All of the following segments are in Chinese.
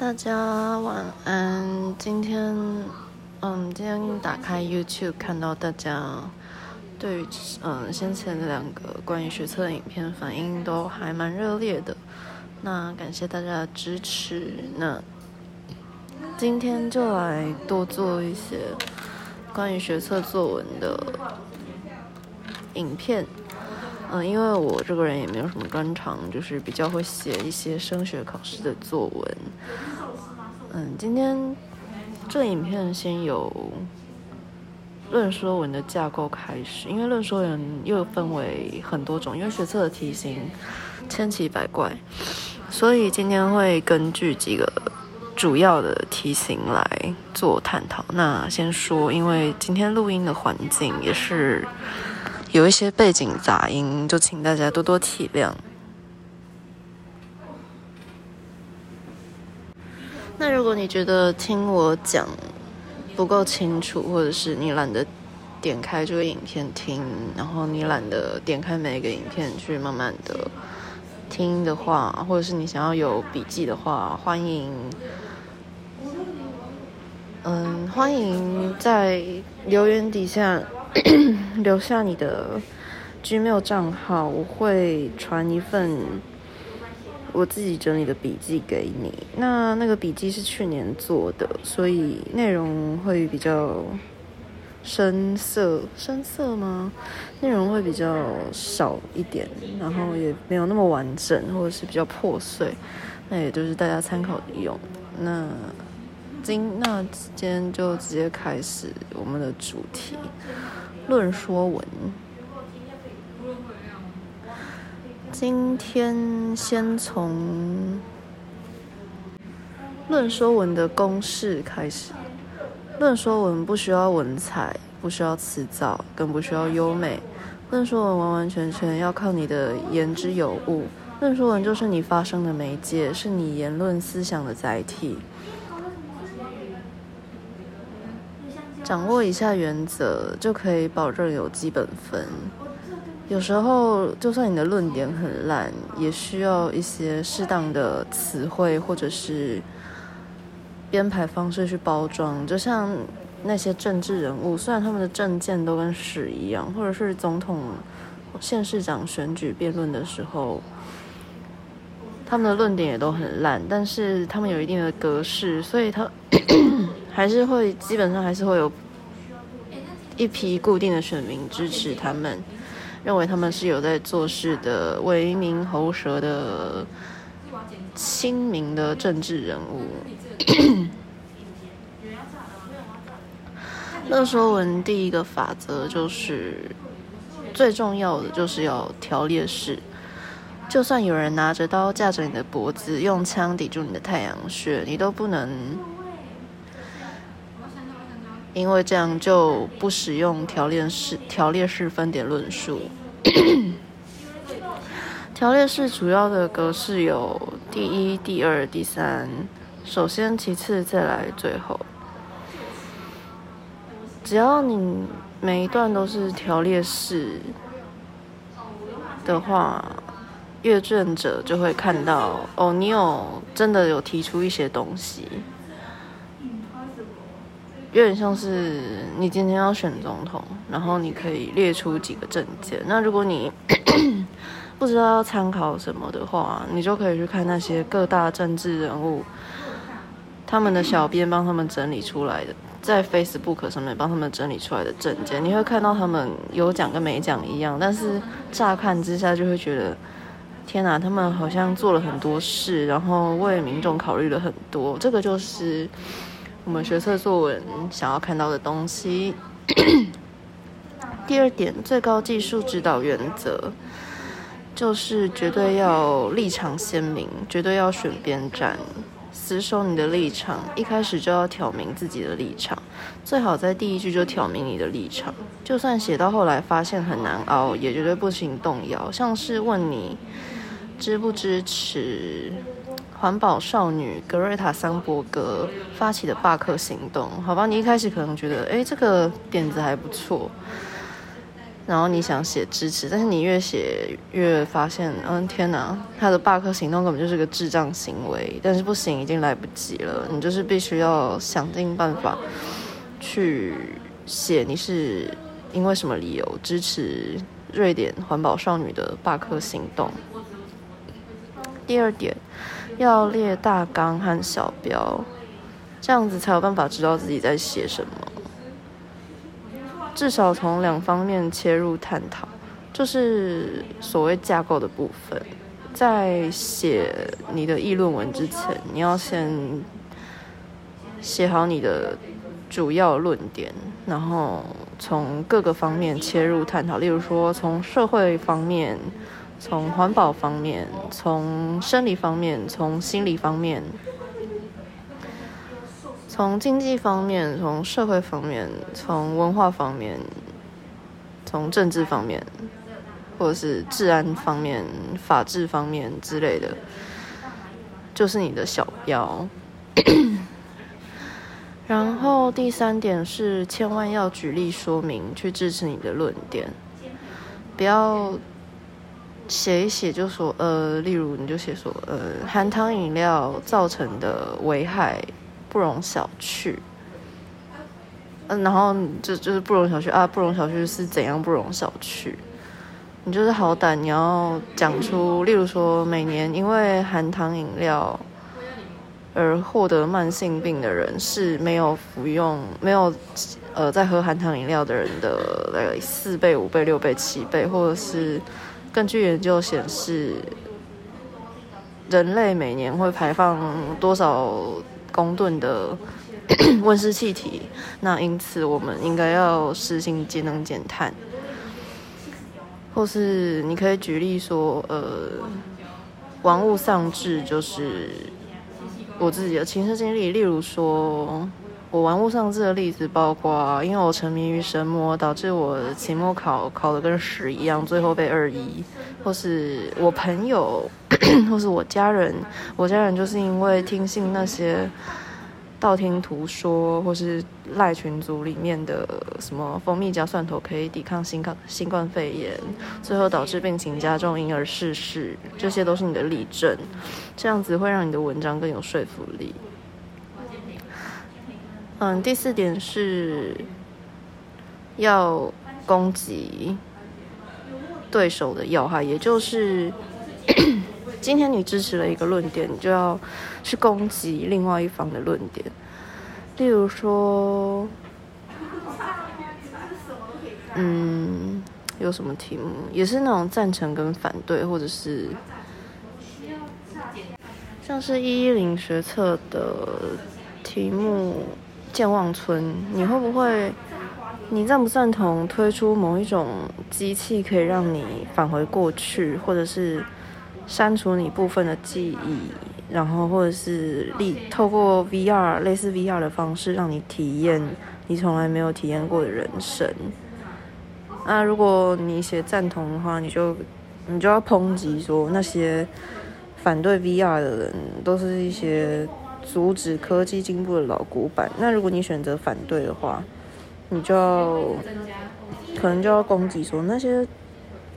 大家晚安。今天，嗯，今天打开 YouTube 看到大家对于嗯先前两个关于学测的影片反应都还蛮热烈的，那感谢大家的支持。那今天就来多做一些关于学测作文的影片。嗯，因为我这个人也没有什么专长，就是比较会写一些升学考试的作文。嗯，今天这影片先由论说文的架构开始，因为论说文又分为很多种，因为学测的题型千奇百怪，所以今天会根据几个主要的题型来做探讨。那先说，因为今天录音的环境也是。有一些背景杂音，就请大家多多体谅。那如果你觉得听我讲不够清楚，或者是你懒得点开这个影片听，然后你懒得点开每一个影片去慢慢的听的话，或者是你想要有笔记的话，欢迎，嗯，欢迎在留言底下。留下你的 Gmail 账号，我会传一份我自己整理的笔记给你。那那个笔记是去年做的，所以内容会比较深色，深色吗？内容会比较少一点，然后也没有那么完整，或者是比较破碎。那也就是大家参考用。那今那今天就直接开始我们的主题。论说文，今天先从论说文的公式开始。论说文不需要文采，不需要辞藻，更不需要优美。论说文完完全全要靠你的言之有物。论说文就是你发声的媒介，是你言论思想的载体。掌握一下原则，就可以保证有基本分。有时候，就算你的论点很烂，也需要一些适当的词汇或者是编排方式去包装。就像那些政治人物，虽然他们的政见都跟屎一样，或者是总统、县市长选举辩论的时候，他们的论点也都很烂，但是他们有一定的格式，所以他。还是会基本上还是会有一批固定的选民支持他们，认为他们是有在做事的为民喉舌的亲民的政治人物。那说文第一个法则就是最重要的就是要条列式，就算有人拿着刀架着你的脖子，用枪抵住你的太阳穴，你都不能。因为这样就不使用条列式条列式分点论述。条列式主要的格式有第一、第二、第三，首先、其次、再来、最后。只要你每一段都是条列式的话，阅卷者就会看到哦，你有真的有提出一些东西。有点像是你今天要选总统，然后你可以列出几个证件。那如果你 不知道要参考什么的话，你就可以去看那些各大政治人物他们的小编帮他们整理出来的，在 Facebook 上面帮他们整理出来的证件，你会看到他们有讲跟没讲一样，但是乍看之下就会觉得，天哪，他们好像做了很多事，然后为民众考虑了很多。这个就是。我们学测作文想要看到的东西。第二点，最高技术指导原则就是绝对要立场鲜明，绝对要选边站，死守你的立场，一开始就要挑明自己的立场，最好在第一句就挑明你的立场，就算写到后来发现很难熬，也绝对不行动摇。像是问你支不支持？环保少女格瑞塔·桑伯格发起的罢课行动，好吧，你一开始可能觉得，哎，这个点子还不错，然后你想写支持，但是你越写越发现，嗯，天哪，他的罢课行动根本就是个智障行为。但是不行，已经来不及了，你就是必须要想尽办法去写，你是因为什么理由支持瑞典环保少女的罢课行动？第二点，要列大纲和小标，这样子才有办法知道自己在写什么。至少从两方面切入探讨，就是所谓架构的部分。在写你的议论文之前，你要先写好你的主要论点，然后从各个方面切入探讨。例如说，从社会方面、从环保方面、从生理方面、从心理方面。从经济方面，从社会方面，从文化方面，从政治方面，或者是治安方面、法治方面之类的，就是你的小标。然后第三点是，千万要举例说明去支持你的论点，不要写一写就说，呃，例如你就写说，呃，含糖饮料造成的危害。不容小觑，嗯，然后就就是不容小觑啊，不容小觑是怎样不容小觑？你就是好歹你要讲出，例如说每年因为含糖饮料而获得慢性病的人是没有服用没有呃在喝含糖饮料的人的四倍、五倍、六倍、七倍，或者是根据研究显示，人类每年会排放多少？公吨的 温室气体，那因此我们应该要实行节能减碳，或是你可以举例说，呃，玩物丧志就是我自己的亲身经历，例如说我玩物丧志的例子包括，因为我沉迷于神魔，导致我期末考考的跟屎一样，最后被二一，或是我朋友。或是我家人，我家人就是因为听信那些道听途说，或是赖群组里面的什么蜂蜜加蒜头可以抵抗新冠新冠肺炎，最后导致病情加重，因而逝世，这些都是你的例证，这样子会让你的文章更有说服力。嗯，第四点是要攻击对手的要害，也就是。今天你支持了一个论点，你就要去攻击另外一方的论点。例如说，嗯，有什么题目也是那种赞成跟反对，或者是像是一一零学测的题目“健忘村”，你会不会？你赞不赞同推出某一种机器，可以让你返回过去，或者是？删除你部分的记忆，然后或者是利透过 VR 类似 VR 的方式，让你体验你从来没有体验过的人生。那如果你写赞同的话，你就你就要抨击说那些反对 VR 的人都是一些阻止科技进步的老古板。那如果你选择反对的话，你就要可能就要攻击说那些。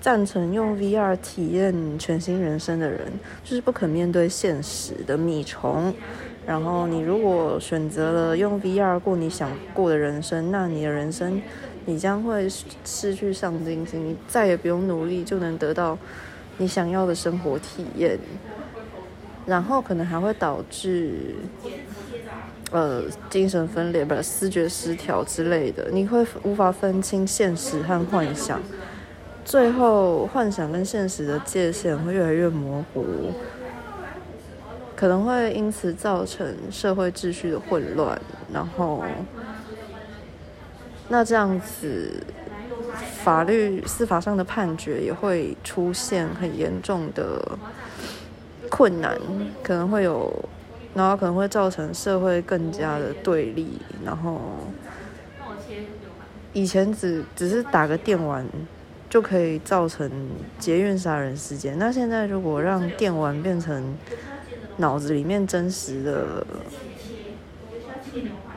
赞成用 VR 体验全新人生的人，就是不肯面对现实的米虫。然后你如果选择了用 VR 过你想过的人生，那你的人生你将会失去上进心，你再也不用努力就能得到你想要的生活体验。然后可能还会导致呃精神分裂、不思觉失调之类的，你会无法分清现实和幻想。最后，幻想跟现实的界限会越来越模糊，可能会因此造成社会秩序的混乱。然后，那这样子，法律司法上的判决也会出现很严重的困难，可能会有，然后可能会造成社会更加的对立。然后，以前只只是打个电玩。就可以造成捷运杀人事件。那现在如果让电玩变成脑子里面真实的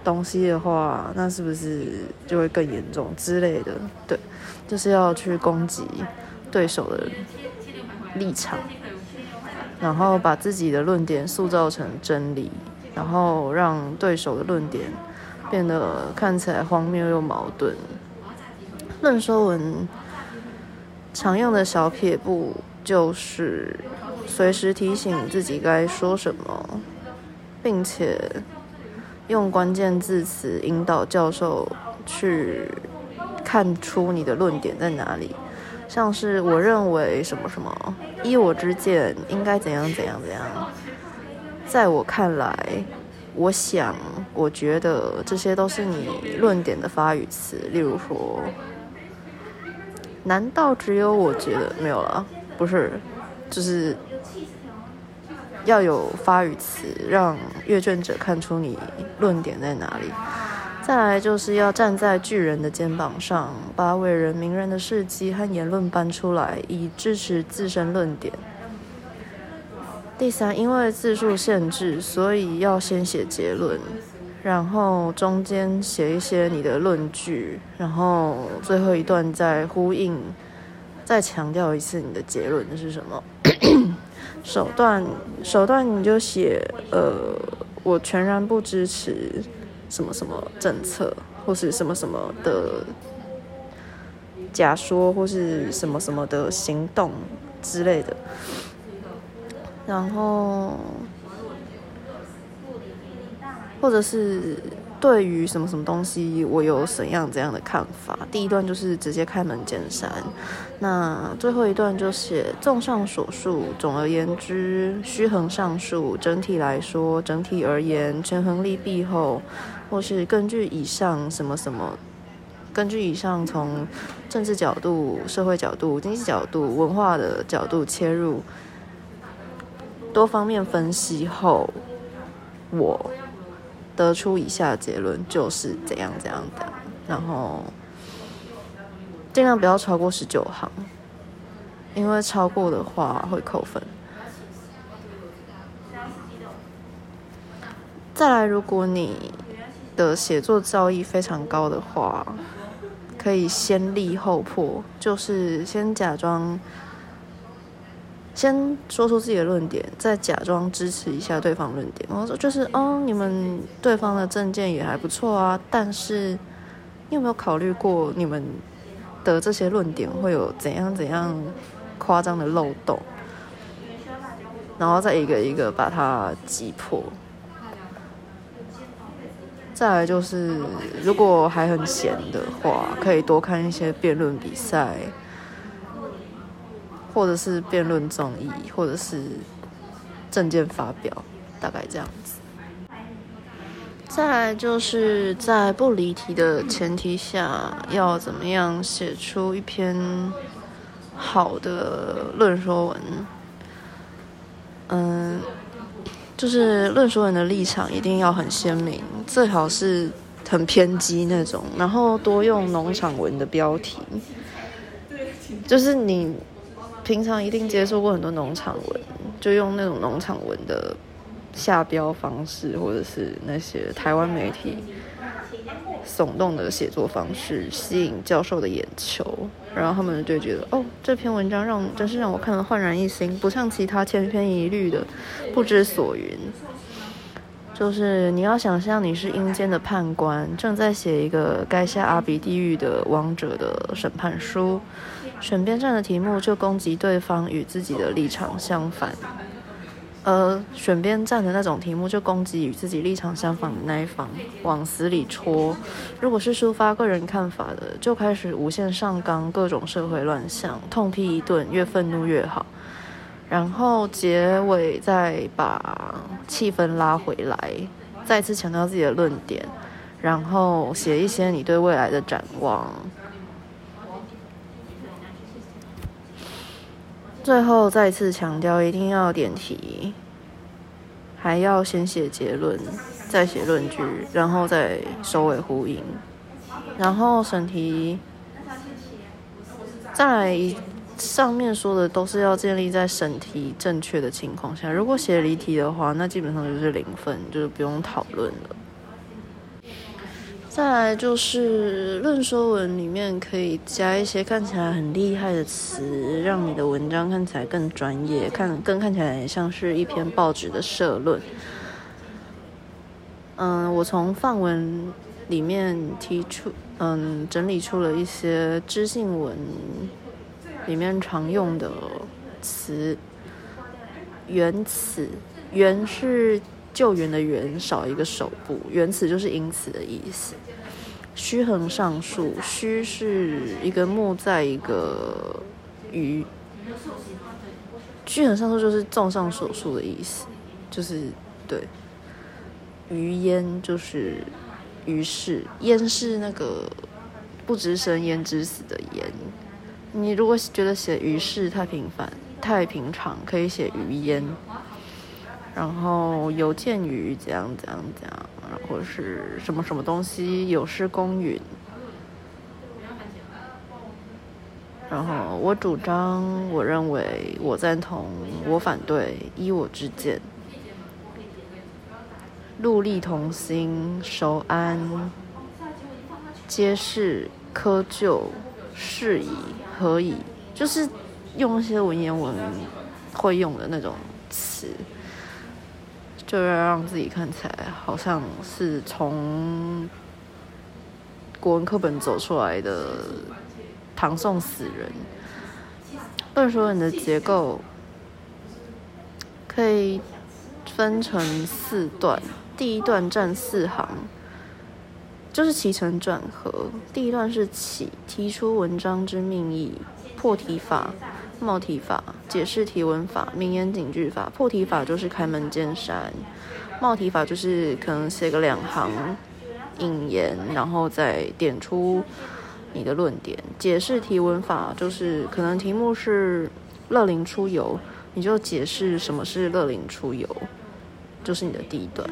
东西的话，那是不是就会更严重之类的？对，就是要去攻击对手的立场，然后把自己的论点塑造成真理，然后让对手的论点变得看起来荒谬又矛盾。论说文常用的小撇步就是随时提醒自己该说什么，并且用关键字词引导教授去看出你的论点在哪里。像是我认为什么什么，依我之见应该怎样怎样怎样，在我看来，我想，我觉得这些都是你论点的发语词。例如说，难道只有我觉得没有了？不是，就是要有发语词，让阅卷者看出你论点在哪里。再来就是要站在巨人的肩膀上，把伟人名人的事迹和言论搬出来，以支持自身论点。第三，因为字数限制，所以要先写结论，然后中间写一些你的论据，然后最后一段再呼应，再强调一次你的结论是什么。手段手段你就写，呃，我全然不支持。什么什么政策，或是什么什么的假说，或是什么什么的行动之类的，然后，或者是对于什么什么东西，我有怎样怎样的看法。第一段就是直接开门见山，那最后一段就写综上所述，总而言之，虚衡上述，整体来说，整体而言，权衡利弊后。或是根据以上什么什么，根据以上从政治角度、社会角度、经济角度、文化的角度切入，多方面分析后，我得出以下结论就是怎样怎样的，然后尽量不要超过十九行，因为超过的话会扣分。再来，如果你的写作造诣非常高的话，可以先立后破，就是先假装，先说出自己的论点，再假装支持一下对方论点。我说就是哦，你们对方的证件也还不错啊，但是你有没有考虑过你们的这些论点会有怎样怎样夸张的漏洞？然后再一个一个把它击破。再来就是，如果还很闲的话，可以多看一些辩论比赛，或者是辩论综艺，或者是证件发表，大概这样子。再来就是在不离题的前提下，要怎么样写出一篇好的论说文？嗯。就是论述人的立场一定要很鲜明，最好是很偏激那种，然后多用农场文的标题。就是你平常一定接触过很多农场文，就用那种农场文的下标方式，或者是那些台湾媒体。耸动的写作方式吸引教授的眼球，然后他们就觉得哦，这篇文章让真是让我看了焕然一新，不像其他千篇一律的不知所云。就是你要想象你是阴间的判官，正在写一个该下阿鼻地狱的王者的审判书，选边站的题目就攻击对方与自己的立场相反。呃，选边站的那种题目就攻击与自己立场相反的那一方，往死里戳。如果是抒发个人看法的，就开始无限上纲各种社会乱象，痛批一顿，越愤怒越好。然后结尾再把气氛拉回来，再次强调自己的论点，然后写一些你对未来的展望。最后再次强调，一定要点题，还要先写结论，再写论据，然后再首尾呼应。然后审题，在上面说的都是要建立在审题正确的情况下。如果写离题的话，那基本上就是零分，就是不用讨论了。再来就是论说文里面可以加一些看起来很厉害的词，让你的文章看起来更专业，看更看起来像是一篇报纸的社论。嗯，我从范文里面提出，嗯，整理出了一些知性文里面常用的词。原词，原是救援的援，少一个手部，原词就是因此的意思。虚横上述，虚是一个木在一个鱼，虚横上述就是综上所述的意思，就是对。于焉就是于是，焉是那个不知生焉知死的焉。你如果觉得写于是太平凡。太平常可以写于焉，然后有鉴于怎样怎样怎样，或是什么什么东西有失公允。然后我主张，我认为，我赞同，我反对，依我之见。戮力同心，守安，皆是窠臼，是以何以？就是。用一些文言文会用的那种词，就要让自己看起来好像是从国文课本走出来的唐宋死人。或者说你的结构可以分成四段，第一段占四行，就是起承转合。第一段是起，提出文章之命意，破题法。冒题法、解释题文法、名言警句法。破题法就是开门见山，冒题法就是可能写个两行引言，然后再点出你的论点。解释题文法就是可能题目是乐龄出游，你就解释什么是乐龄出游，就是你的第一段。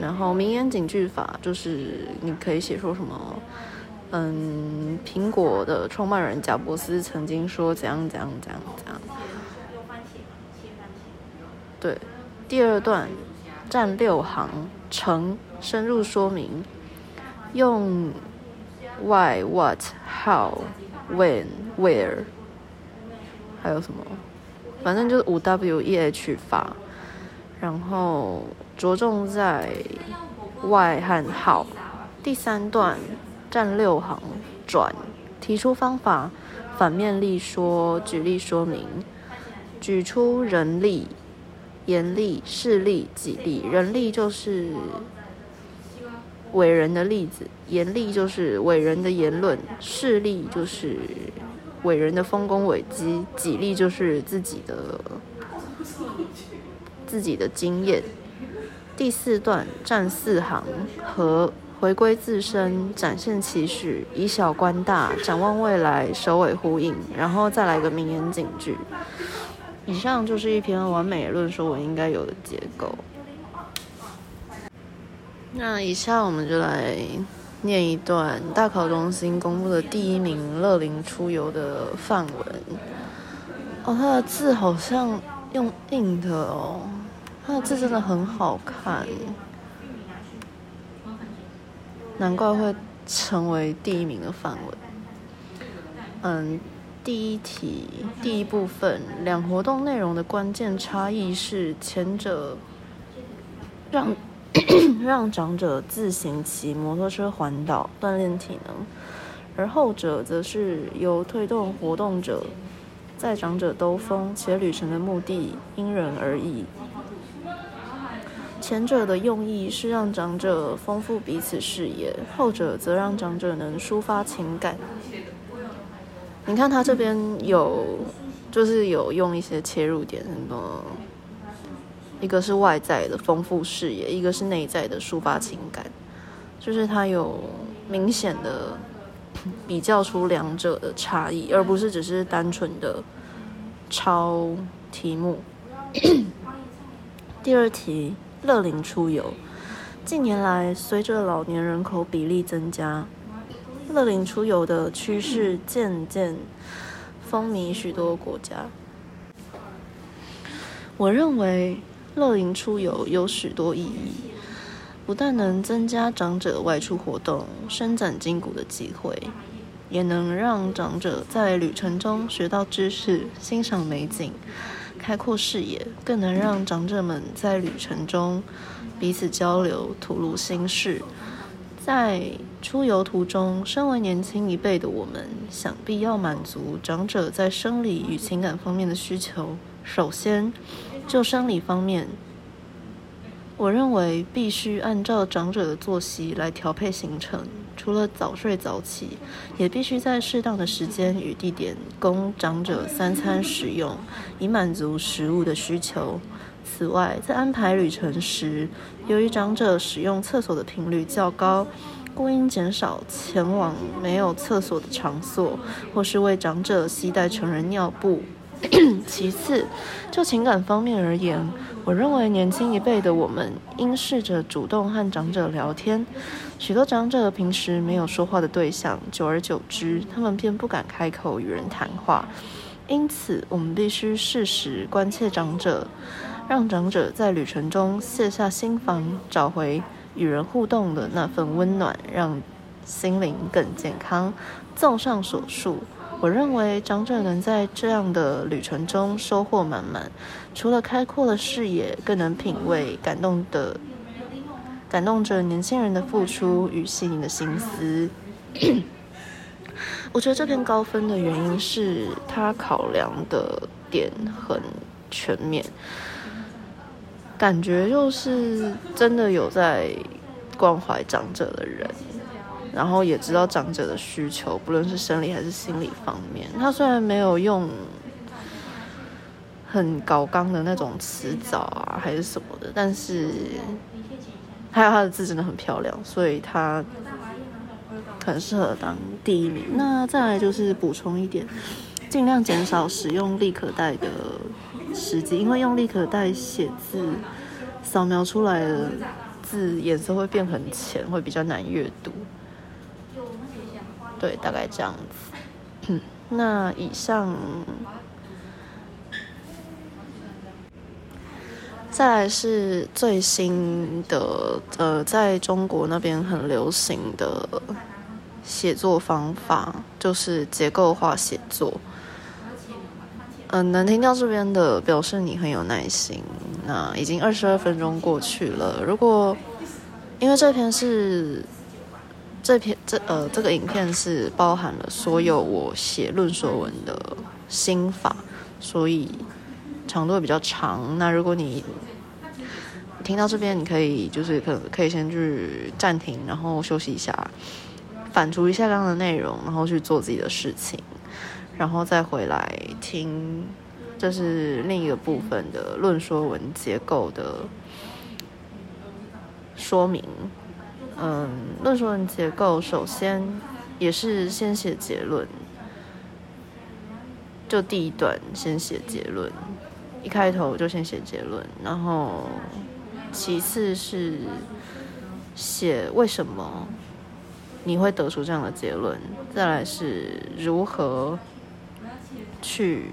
然后名言警句法就是你可以写出什么。嗯，苹果的创办人贾伯斯曾经说怎样怎样怎样怎样。对，第二段占六行，成深入说明，用 why、what、how、when、where，还有什么？反正就是五 W E H 法，然后着重在 why 和 how。第三段。占六行，转提出方法，反面例说，举例说明，举出人力、言力、事力、己力。人力就是伟人的例子，言力就是伟人的言论，事力就是伟人的丰功伟绩，己力就是自己的自己的经验。第四段占四行和。回归自身，展现期许，以小观大，展望未来，首尾呼应，然后再来个名言警句。以上就是一篇完美论说文应该有的结构。那以下我们就来念一段大考中心公布的第一名乐龄出游的范文。哦，他的字好像用印的哦，他的字真的很好看。难怪会成为第一名的范文。嗯，第一题第一部分，两活动内容的关键差异是，前者让 让长者自行骑摩托车环岛锻炼体能，而后者则是由推动活动者在长者兜风，且旅程的目的因人而异。前者的用意是让长者丰富彼此视野，后者则让长者能抒发情感。你看他这边有，就是有用一些切入点，什么？一个是外在的丰富视野，一个是内在的抒发情感，就是他有明显的比较出两者的差异，而不是只是单纯的抄题目。第二题。乐龄出游，近年来随着老年人口比例增加，乐龄出游的趋势渐渐风靡许多国家。我认为乐龄出游有许多意义，不但能增加长者外出活动、伸展筋骨的机会，也能让长者在旅程中学到知识、欣赏美景、开阔视野，更能让长者们在旅程中彼此交流、吐露心事。在出游途中，身为年轻一辈的我们，想必要满足长者在生理与情感方面的需求。首先，就生理方面。我认为必须按照长者的作息来调配行程，除了早睡早起，也必须在适当的时间与地点供长者三餐食用，以满足食物的需求。此外，在安排旅程时，由于长者使用厕所的频率较高，故应减少前往没有厕所的场所，或是为长者携带成人尿布。其次，就情感方面而言，我认为年轻一辈的我们应试着主动和长者聊天。许多长者平时没有说话的对象，久而久之，他们便不敢开口与人谈话。因此，我们必须适时关切长者，让长者在旅程中卸下心防，找回与人互动的那份温暖，让心灵更健康。综上所述。我认为长者能在这样的旅程中收获满满，除了开阔了视野，更能品味感动的感动着年轻人的付出与细腻的心思。我觉得这篇高分的原因是他考量的点很全面，感觉就是真的有在关怀长者的人。然后也知道长者的需求，不论是生理还是心理方面。他虽然没有用很高刚的那种词藻啊，还是什么的，但是还有他的字真的很漂亮，所以他很适合当第一名。那再来就是补充一点，尽量减少使用立可带的时机，因为用立可带写字，扫描出来的字颜色会变很浅，会比较难阅读。对，大概这样子。那以上，再来是最新的，呃，在中国那边很流行的写作方法，就是结构化写作。嗯，能听到这边的，表示你很有耐心。那已经二十二分钟过去了，如果因为这篇是。这篇这呃这个影片是包含了所有我写论说文的心法，所以长度比较长。那如果你听到这边，你可以就是可可以先去暂停，然后休息一下，反刍一下刚刚的内容，然后去做自己的事情，然后再回来听，这是另一个部分的论说文结构的说明。嗯，论述文结构首先也是先写结论，就第一段先写结论，一开头就先写结论，然后其次是写为什么你会得出这样的结论，再来是如何去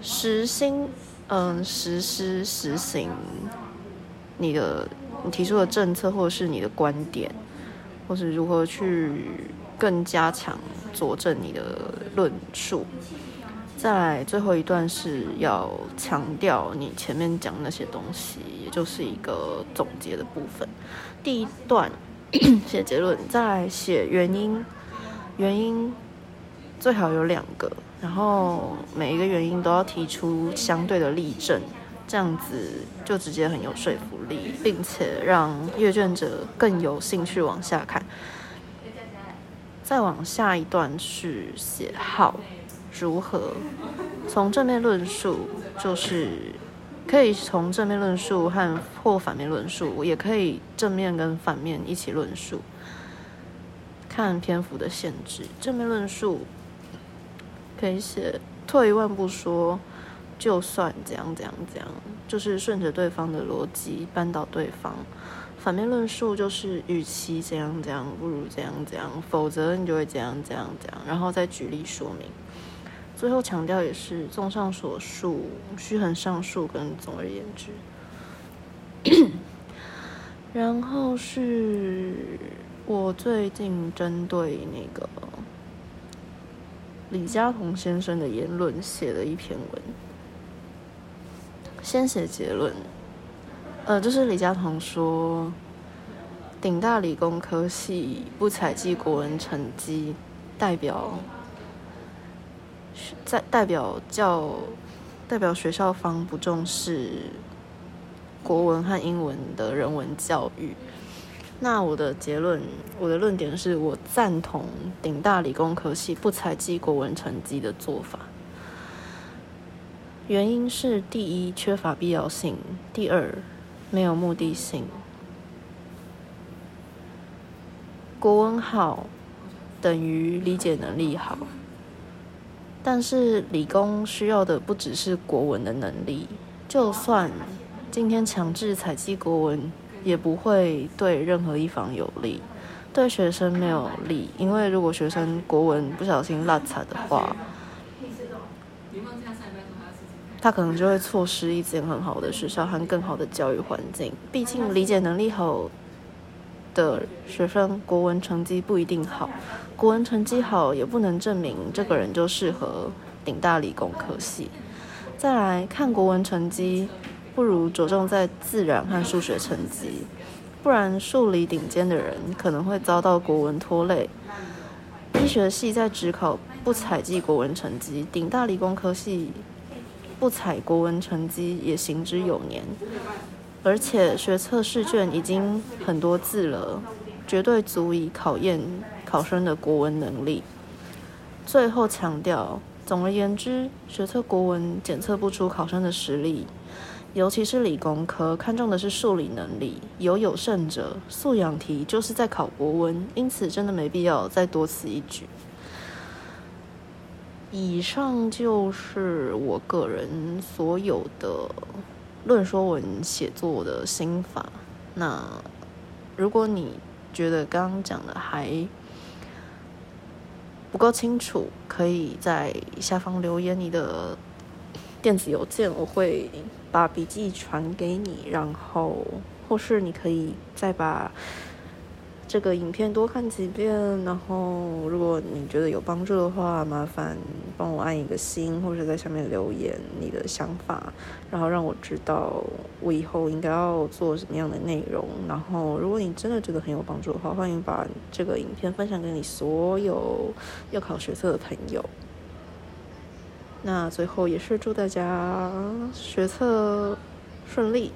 实行，嗯，实施实行你的。你提出的政策，或者是你的观点，或是如何去更加强佐证你的论述。再来最后一段是要强调你前面讲那些东西，也就是一个总结的部分。第一段 写结论，再来写原因，原因最好有两个，然后每一个原因都要提出相对的例证。这样子就直接很有说服力，并且让阅卷者更有兴趣往下看。再往下一段是写好如何从正面论述，就是可以从正面论述和或反面论述，也可以正面跟反面一起论述，看篇幅的限制。正面论述可以写退一万步说。就算怎样怎样怎样，就是顺着对方的逻辑扳倒对方。反面论述就是，与其怎样怎样，不如怎样怎样，否则你就会怎样怎样怎样，然后再举例说明。最后强调也是，综上所述，虚衡上述跟总而言之。然后是我最近针对那个李嘉彤先生的言论写了一篇文，先写结论。呃，就是李佳彤说，顶大理工科系不采集国文成绩，代表在代表教代表学校方不重视国文和英文的人文教育。那我的结论，我的论点是我赞同顶大理工科系不采集国文成绩的做法。原因是第一，缺乏必要性；第二。没有目的性，国文好等于理解能力好，但是理工需要的不只是国文的能力。就算今天强制采集国文，也不会对任何一方有利，对学生没有利，因为如果学生国文不小心落差的话。他可能就会错失一间很好的学校和更好的教育环境。毕竟理解能力好的学生，国文成绩不一定好。国文成绩好也不能证明这个人就适合顶大理工科系。再来看国文成绩，不如着重在自然和数学成绩。不然数理顶尖的人可能会遭到国文拖累。医学系在职考不采集国文成绩，顶大理工科系。不采国文成绩也行之有年，而且学测试卷已经很多字了，绝对足以考验考生的国文能力。最后强调，总而言之，学测国文检测不出考生的实力，尤其是理工科看重的是数理能力，有有甚者，素养题就是在考国文，因此真的没必要再多此一举。以上就是我个人所有的论说文写作的心法。那如果你觉得刚刚讲的还不够清楚，可以在下方留言你的电子邮件，我会把笔记传给你。然后，或是你可以再把。这个影片多看几遍，然后如果你觉得有帮助的话，麻烦帮我按一个心，或者在下面留言你的想法，然后让我知道我以后应该要做什么样的内容。然后如果你真的觉得很有帮助的话，欢迎把这个影片分享给你所有要考学测的朋友。那最后也是祝大家学测顺利。